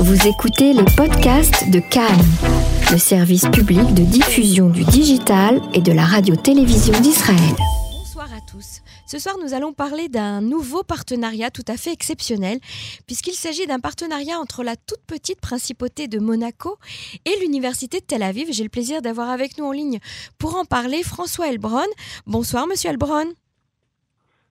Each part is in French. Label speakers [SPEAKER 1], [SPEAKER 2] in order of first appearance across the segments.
[SPEAKER 1] Vous écoutez les podcasts de Cannes, le service public de diffusion du digital et de la radio-télévision d'Israël.
[SPEAKER 2] Bonsoir à tous. Ce soir, nous allons parler d'un nouveau partenariat tout à fait exceptionnel, puisqu'il s'agit d'un partenariat entre la toute petite principauté de Monaco et l'université de Tel Aviv. J'ai le plaisir d'avoir avec nous en ligne pour en parler François Elbron. Bonsoir, monsieur Elbron.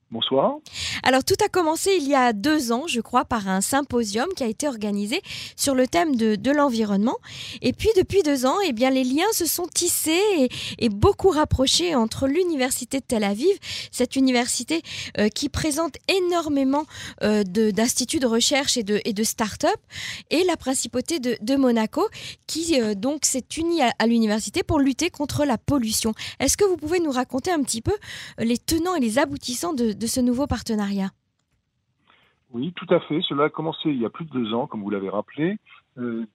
[SPEAKER 3] Bonsoir.
[SPEAKER 2] Alors tout a commencé il y a deux ans, je crois, par un symposium qui a été organisé sur le thème de, l'environnement. Et puis depuis deux ans, eh bien, les liens se sont tissés et, beaucoup rapprochés entre l'université de Tel Aviv, cette université euh, qui présente énormément euh, d'instituts de, recherche et de, start-up, et la principauté de, de Monaco qui euh, donc s'est unie à, à l'université pour lutter contre la pollution. Est-ce que vous pouvez nous raconter un petit peu les tenants et les aboutissants de de ce nouveau partenariat
[SPEAKER 3] Oui, tout à fait. Cela a commencé il y a plus de deux ans, comme vous l'avez rappelé, euh,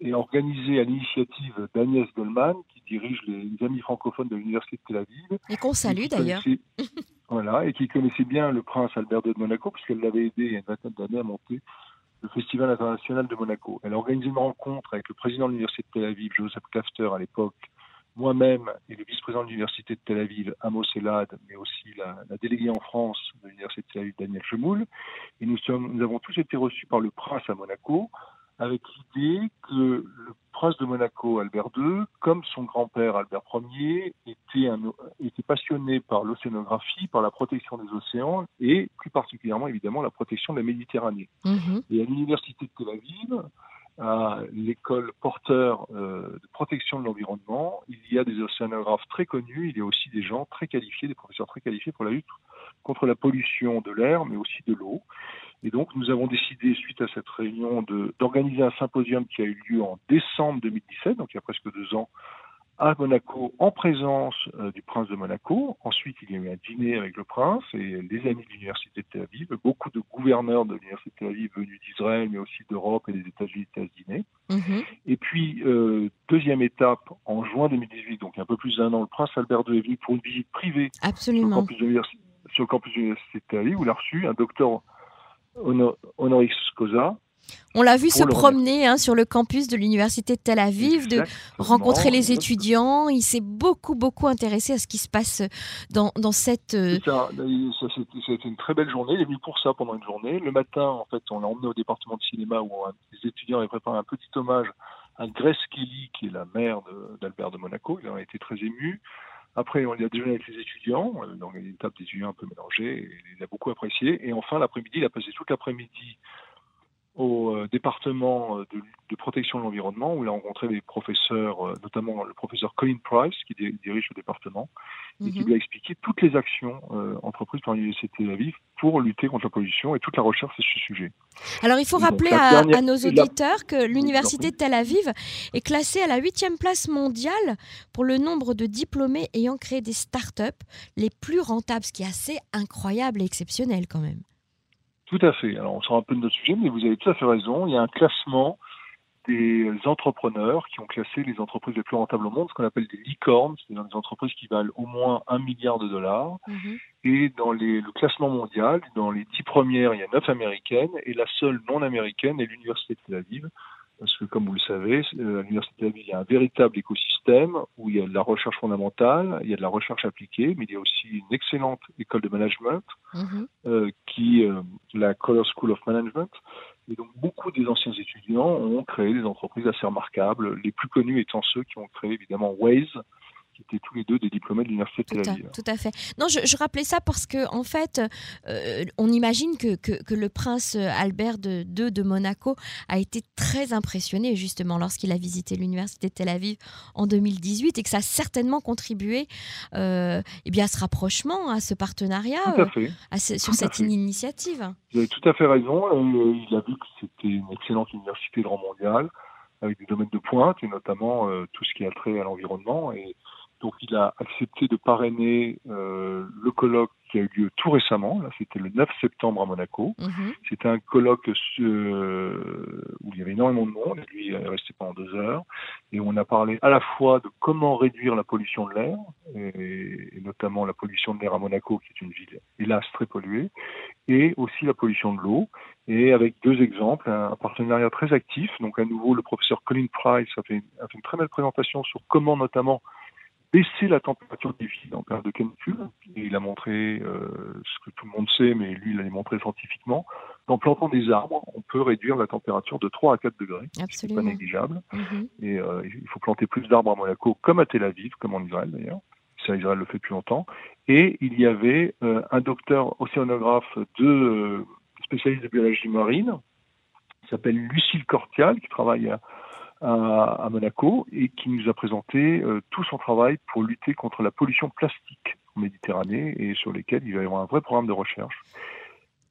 [SPEAKER 3] et organisé à l'initiative d'Agnès Goldman, qui dirige les Amis francophones de l'Université de Tel Aviv.
[SPEAKER 2] Et qu'on salue d'ailleurs.
[SPEAKER 3] voilà, et qui connaissait bien le prince Albert II de Monaco, puisqu'elle l'avait aidé il y a une vingtaine d'années à monter le Festival international de Monaco. Elle a organisé une rencontre avec le président de l'Université de Tel Aviv, Joseph Klafter, à l'époque, moi-même et le vice-président de l'Université de Tel Aviv, Amos Elad, mais aussi la, la déléguée en France de l'Université de Tel Aviv, Daniel Chemoul. Et nous, sommes, nous avons tous été reçus par le prince à Monaco, avec l'idée que le prince de Monaco, Albert II, comme son grand-père Albert Ier, était, un, était passionné par l'océanographie, par la protection des océans et plus particulièrement évidemment la protection de la Méditerranée.
[SPEAKER 2] Mhm.
[SPEAKER 3] Et à l'université de Tel Aviv, à l'école porteur euh, de protection de l'environnement. Il y a des océanographes très connus, il y a aussi des gens très qualifiés, des professeurs très qualifiés pour la lutte contre la pollution de l'air, mais aussi de l'eau. Et donc, nous avons décidé, suite à cette réunion, d'organiser un symposium qui a eu lieu en décembre 2017, donc il y a presque deux ans, à Monaco en présence euh, du prince de Monaco. Ensuite, il y a eu un dîner avec le prince et les amis de l'université de Tel Aviv, beaucoup de gouverneurs de l'université de Tel Aviv venus d'Israël, mais aussi d'Europe et des États-Unis à dîner.
[SPEAKER 2] Mhm.
[SPEAKER 3] Et puis, euh, deuxième étape, en juin 2018, donc un peu plus d'un an, le prince Albert II est venu pour une visite privée sur le
[SPEAKER 2] Absolument.
[SPEAKER 3] campus de l'université sur le campus de l'université de Tel Aviv, où il a reçu un docteur honor- honoris causa.
[SPEAKER 2] On l'a vu se promener hein, sur le campus de l'université de Tel Aviv, de rencontrer les étudiants. Il s'est beaucoup, beaucoup intéressé à ce qui se passe dans, dans cette... euh,
[SPEAKER 3] ça, c'était- une très belle journée. Il est venu pour ça pendant une journée. Le matin, en fait, on l'a emmené au département de cinéma où les étudiants avaient préparé un petit hommage à Grace Kelly, qui est la mère d'Albert de, Monaco. Il en a été très ému. Après, on a déjeuné avec les étudiants, euh, donc une table d'étudiants un peu mélangée. et il a beaucoup apprécié. Et enfin, l'après-midi, il a passé toute l'après-midi au euh, département euh, de, de protection de l'environnement où il a rencontré des professeurs, euh, notamment le professeur Colin Price qui di- dirige le département et qui
[SPEAKER 2] mhm.
[SPEAKER 3] lui a expliqué toutes les actions euh, entreprises par l'Université de Tel Aviv pour lutter contre la pollution et toute la recherche sur ce sujet.
[SPEAKER 2] Alors il faut
[SPEAKER 3] donc,
[SPEAKER 2] rappeler à,
[SPEAKER 3] dernière-
[SPEAKER 2] à nos auditeurs que l'université de Tel Aviv est classée à la huitième place mondiale pour le nombre de diplômés ayant créé des start-up les plus rentables, ce qui est assez incroyable et exceptionnel quand même.
[SPEAKER 3] Tout à fait. Alors on sort un peu de notre sujet, mais vous avez tout à fait raison. Il y a un classement des entrepreneurs qui ont classé les entreprises les plus rentables au monde, ce qu'on appelle des licornes, c'est-à-dire des entreprises qui valent au moins un milliard de dollars. Et dans les, le classement mondial, dans les dix premières, il y a neuf américaines, et la seule non américaine est l'Université de Tel Aviv. Parce que, comme vous le savez, euh, à l'Université de Tel Aviv, il y a un véritable écosystème où il y a de la recherche fondamentale, il y a de la recherche appliquée, mais il y a aussi une excellente école de management,
[SPEAKER 2] Mhm.
[SPEAKER 3] euh, qui euh, la Color School of Management. Et donc, beaucoup des anciens étudiants ont créé des entreprises assez remarquables, les plus connus étant ceux qui ont créé évidemment Waze, qui étaient tous les deux des diplômés de l'Université de Tel Aviv.
[SPEAKER 2] tout à fait. Non, je, je rappelais ça parce que en fait, euh, on imagine que, que, que le prince Albert II de Monaco a été très impressionné justement lorsqu'il a visité l'université de Tel Aviv en 2018 et que ça a certainement contribué euh, eh bien, à ce rapprochement, à ce partenariat, euh,
[SPEAKER 3] à
[SPEAKER 2] ce- sur
[SPEAKER 3] tout
[SPEAKER 2] cette initiative.
[SPEAKER 3] Vous avez tout à fait raison. Euh, il a vu que c'était une excellente université de rang mondial, avec des domaines de pointe, et notamment euh, tout ce qui a trait à l'environnement. Et donc, il a accepté de parrainer euh, le colloque qui a eu lieu tout récemment. Là, c'était le 9 septembre à Monaco.
[SPEAKER 2] Mhm.
[SPEAKER 3] C'était un colloque euh, où il y avait énormément de monde. et Lui, il est resté pendant deux heures. Et on a parlé à la fois de comment réduire la pollution de l'air, et, notamment la pollution de l'air à Monaco, qui est une ville, hélas, très polluée, et aussi la pollution de l'eau. Et avec deux exemples, un, partenariat très actif. Donc à nouveau, le professeur Colin Price a fait, a fait une très belle présentation sur comment notamment baisser la température des villes en période de canicule. Et il a montré euh, ce que tout le monde sait, mais lui, il l'a montré scientifiquement. En plantant des arbres, on peut réduire la température de 3 à 4 degrés. C'est pas négligeable. Mhm. Et euh, il faut planter plus d'arbres à Monaco, comme à Tel Aviv, comme en Israël d'ailleurs. Ça, Israël le fait depuis longtemps. Et il y avait euh, un docteur océanographe de spécialiste de biologie marine, qui s'appelle Lucille Cortial, qui travaille à à, Monaco et qui nous a présenté euh, tout son travail pour lutter contre la pollution plastique en Méditerranée et sur lesquels il va y avoir un vrai programme de recherche.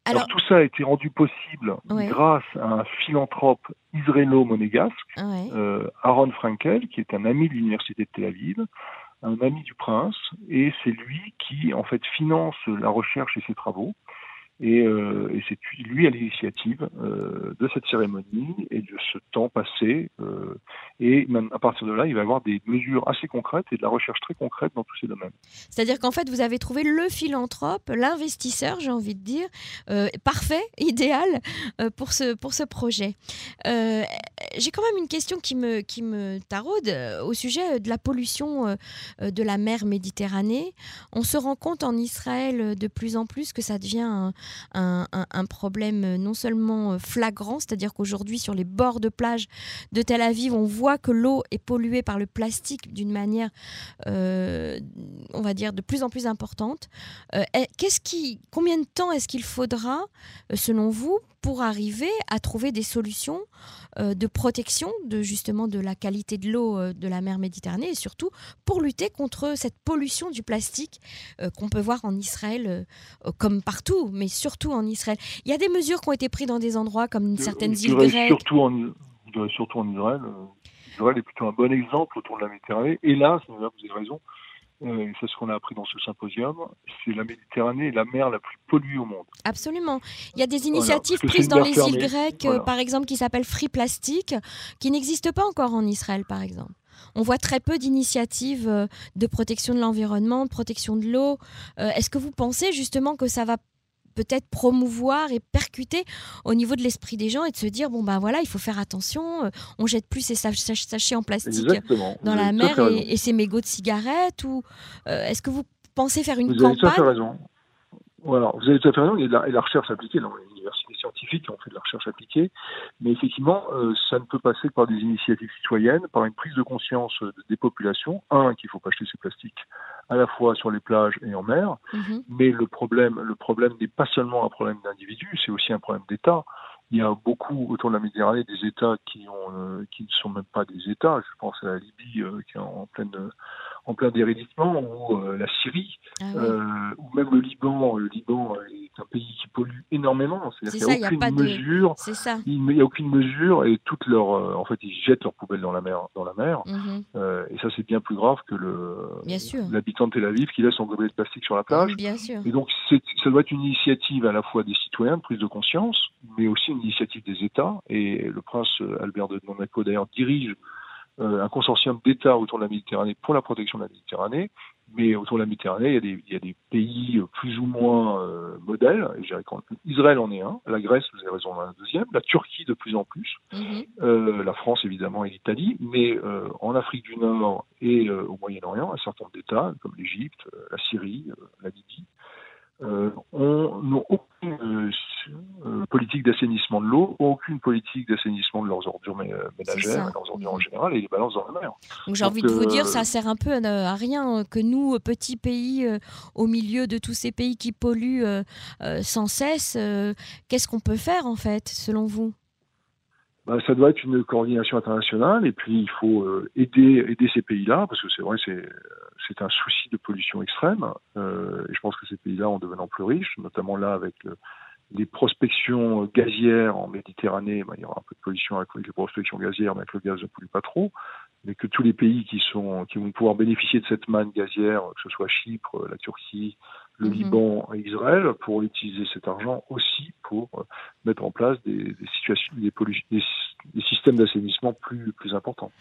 [SPEAKER 3] Alors, tout ça a été rendu possible grâce à un philanthrope israélo-monégasque, euh, Aaron Frankel, qui est un ami de l'université de Tel Aviv, un ami du prince, et c'est lui qui en fait finance la recherche et ses travaux. Et, euh, et c'est lui à l'initiative euh, de cette cérémonie et de ce temps passé. Euh, et même à partir de là, il va y avoir des mesures assez concrètes et de la recherche très concrète dans tous ces domaines.
[SPEAKER 2] C'est-à-dire qu'en fait, vous avez trouvé le philanthrope, l'investisseur, j'ai envie de dire, parfait, idéal pour, ce, pour ce projet. J'ai quand même une question qui me, qui me taraude au sujet de la pollution de la mer Méditerranée. On se rend compte en Israël de plus en plus que ça devient un problème non seulement flagrant, c'est-à-dire qu'aujourd'hui sur les bords de plage de Tel Aviv, on voit que l'eau est polluée par le plastique d'une manière, euh, on va dire, de plus en plus importante. Euh, qui, combien de temps est-ce qu'il faudra, euh, selon vous, pour arriver à trouver des solutions euh, de protection de justement de la qualité de l'eau euh, de la mer Méditerranée et surtout pour lutter contre cette pollution du plastique euh, qu'on peut voir en Israël comme partout, mais surtout en Israël. Il y a des mesures qui ont été prises dans des endroits comme certaines îles grecques.
[SPEAKER 3] Surtout en, surtout en Israël. Israël est plutôt un bon exemple autour de la Méditerranée. Hélas, vous avez raison, euh, c'est ce qu'on a appris dans ce symposium, c'est la Méditerranée est la mer la plus polluée au monde.
[SPEAKER 2] Absolument. Il y a des initiatives prises dans les îles grecques, euh, par exemple, qui s'appellent Free Plastic, qui n'existent pas encore en Israël, par exemple. On voit très peu d'initiatives euh, de protection de l'environnement, de protection de l'eau. Est-ce que vous pensez justement que ça va peut-être promouvoir et percuter au niveau de l'esprit des gens et de se dire bon ben voilà il faut faire attention euh, on jette plus ces sachets en plastique dans la mer et, ces mégots de cigarettes ou euh, est-ce que vous pensez faire une
[SPEAKER 3] vous
[SPEAKER 2] campagne
[SPEAKER 3] Avez tout à fait raison. Voilà, vous avez tout à fait raison. Il y a de la, recherche appliquée dans les universités scientifiques qui ont fait de la recherche appliquée, mais effectivement, euh, ça ne peut passer que par des initiatives citoyennes, par une prise de conscience des populations. Un, qu'il faut pas acheter ces plastiques à la fois sur les plages et en mer. Mhm. Mais le problème, le problème n'est pas seulement un problème d'individu, c'est aussi un problème d'État. Il y a beaucoup autour de la Méditerranée des États qui ont, euh, qui ne sont même pas des États. Je pense à la Libye euh, qui est en pleine en plein déréditement, ou euh, la Syrie, ah euh, ou même le Liban. Le Liban est un pays qui pollue énormément.
[SPEAKER 2] Qu'il n'y a, aucune mesure.
[SPEAKER 3] Il n'y a aucune mesure et toutes leurs, euh, en fait, ils jettent leurs poubelles dans la mer, dans la mer.
[SPEAKER 2] Mhm.
[SPEAKER 3] et ça, c'est bien plus grave que le l'habitant de Tel Aviv qui laisse son gobelet de plastique sur la plage.
[SPEAKER 2] Bien sûr.
[SPEAKER 3] Et donc, ça doit être une initiative à la fois des citoyens de prise de conscience, mais aussi une initiative des États. Et le prince Albert de Monaco d'ailleurs dirige euh, un consortium d'États autour de la Méditerranée pour la protection de la Méditerranée. Mais autour de la Méditerranée, il y a des, il y a des pays plus ou moins euh, modèles. Israël en est un, la Grèce, vous avez raison, en un deuxième, la Turquie de plus en plus, mhm. euh, la France évidemment et l'Italie. Mais euh, en Afrique du Nord et euh, au Moyen-Orient, un certain nombre d'États comme l'Égypte, la Syrie, la Libye, euh, n'ont aucune euh, euh, politique d'assainissement de l'eau, aucune politique d'assainissement de leurs ordures ménagères, leurs ordures en général, et les balances dans la mer.
[SPEAKER 2] Donc j'ai envie de vous dire, ça sert un peu à, rien que nous, petits pays, au milieu de tous ces pays qui polluent sans cesse, qu'est-ce qu'on peut faire en fait, selon vous?
[SPEAKER 3] Bah, ça doit être une coordination internationale et puis il faut aider aider ces pays-là parce que c'est vrai c'est c'est un souci de pollution extrême. Euh, et je pense que ces pays-là, en devenant plus riches, notamment là avec les prospections gazières en Méditerranée, ben, il y aura un peu de pollution avec les prospections gazières, mais avec le gaz ne pollue pas trop. Mais que tous les pays qui sont qui vont pouvoir bénéficier de cette manne gazière, que ce soit Chypre, la Turquie, le mhm. Liban et Israël, pour utiliser cet argent aussi pour euh, mettre en place des, situations, des, des systèmes d'assainissement plus plus importants.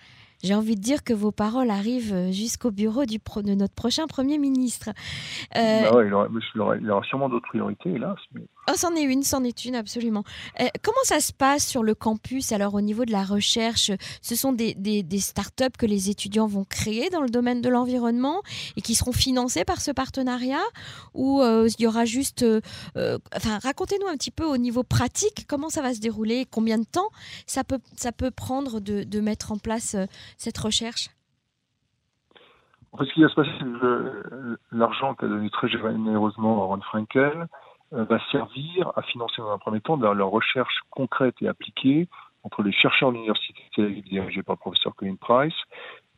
[SPEAKER 2] J'ai envie de dire que vos paroles arrivent euh, jusqu'au bureau du de notre prochain Premier ministre.
[SPEAKER 3] Euh... Bah ouais, il, aura, il, aura, sûrement d'autres priorités, hélas. Mais...
[SPEAKER 2] Oh, c'en est une, c'en est une, absolument. Euh, comment ça se passe sur le campus, alors au niveau de la recherche? Ce sont des, des, des start-up que les étudiants vont créer dans le domaine de l'environnement et qui seront financés par ce partenariat? Ou euh, il y aura juste... Enfin, racontez-nous un petit peu au niveau pratique, comment ça va se dérouler, combien de temps ça peut, ça peut prendre de, de mettre en place cette recherche?
[SPEAKER 3] En fait, ce qui va se passer, c'est l'argent qu'a donné très généreusement Ron Frankel euh, va servir à financer dans un premier temps leur recherche concrète et appliquée entre les chercheurs de l'université dirigée par le professeur Colin Price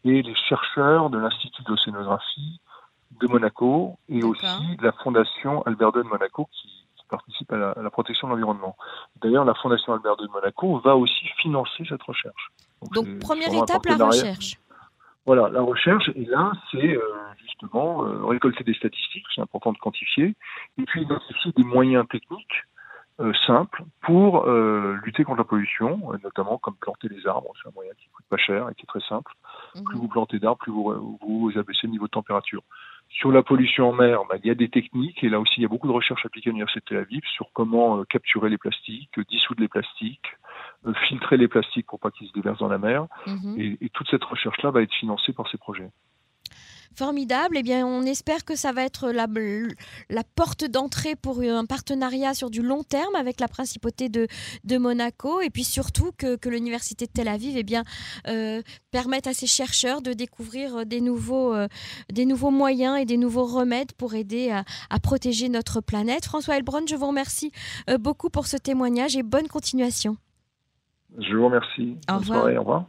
[SPEAKER 3] et les chercheurs de l'Institut d'océanographie de Monaco et aussi la Fondation Albert II de Monaco qui, participe à la, à la protection de l'environnement. D'ailleurs, la Fondation Albert II de Monaco va aussi financer cette recherche.
[SPEAKER 2] Donc, première étape, la recherche.
[SPEAKER 3] Voilà, la recherche, et là, c'est euh, justement euh, récolter des statistiques, c'est important de quantifier, et puis identifier des moyens techniques euh, simples pour lutter contre la pollution, notamment comme planter des arbres, c'est un moyen qui coûte pas cher et qui est très simple. Mhm. Plus vous plantez d'arbres, plus vous, vous abaissez le niveau de température. Sur la pollution en mer, bah, il y a des techniques, et là aussi il y a beaucoup de recherches appliquées à l'Université de Tel Aviv sur comment capturer les plastiques, dissoudre les plastiques, euh, filtrer les plastiques pour pas qu'ils se déversent dans la mer. Mhm. Et, et, toute cette recherche-là va être financée par ces projets.
[SPEAKER 2] Formidable. Eh bien, on espère que ça va être la, la porte d'entrée pour un partenariat sur du long terme avec la principauté de, de Monaco et puis surtout que, que l'université de Tel Aviv eh bien, euh, permette à ses chercheurs de découvrir des nouveaux, euh, des nouveaux moyens et des nouveaux remèdes pour aider à, à protéger notre planète. François Elbron, je vous remercie euh, beaucoup pour ce témoignage et bonne continuation.
[SPEAKER 3] Je vous remercie.
[SPEAKER 2] Au
[SPEAKER 3] Bonne soirée. Au revoir.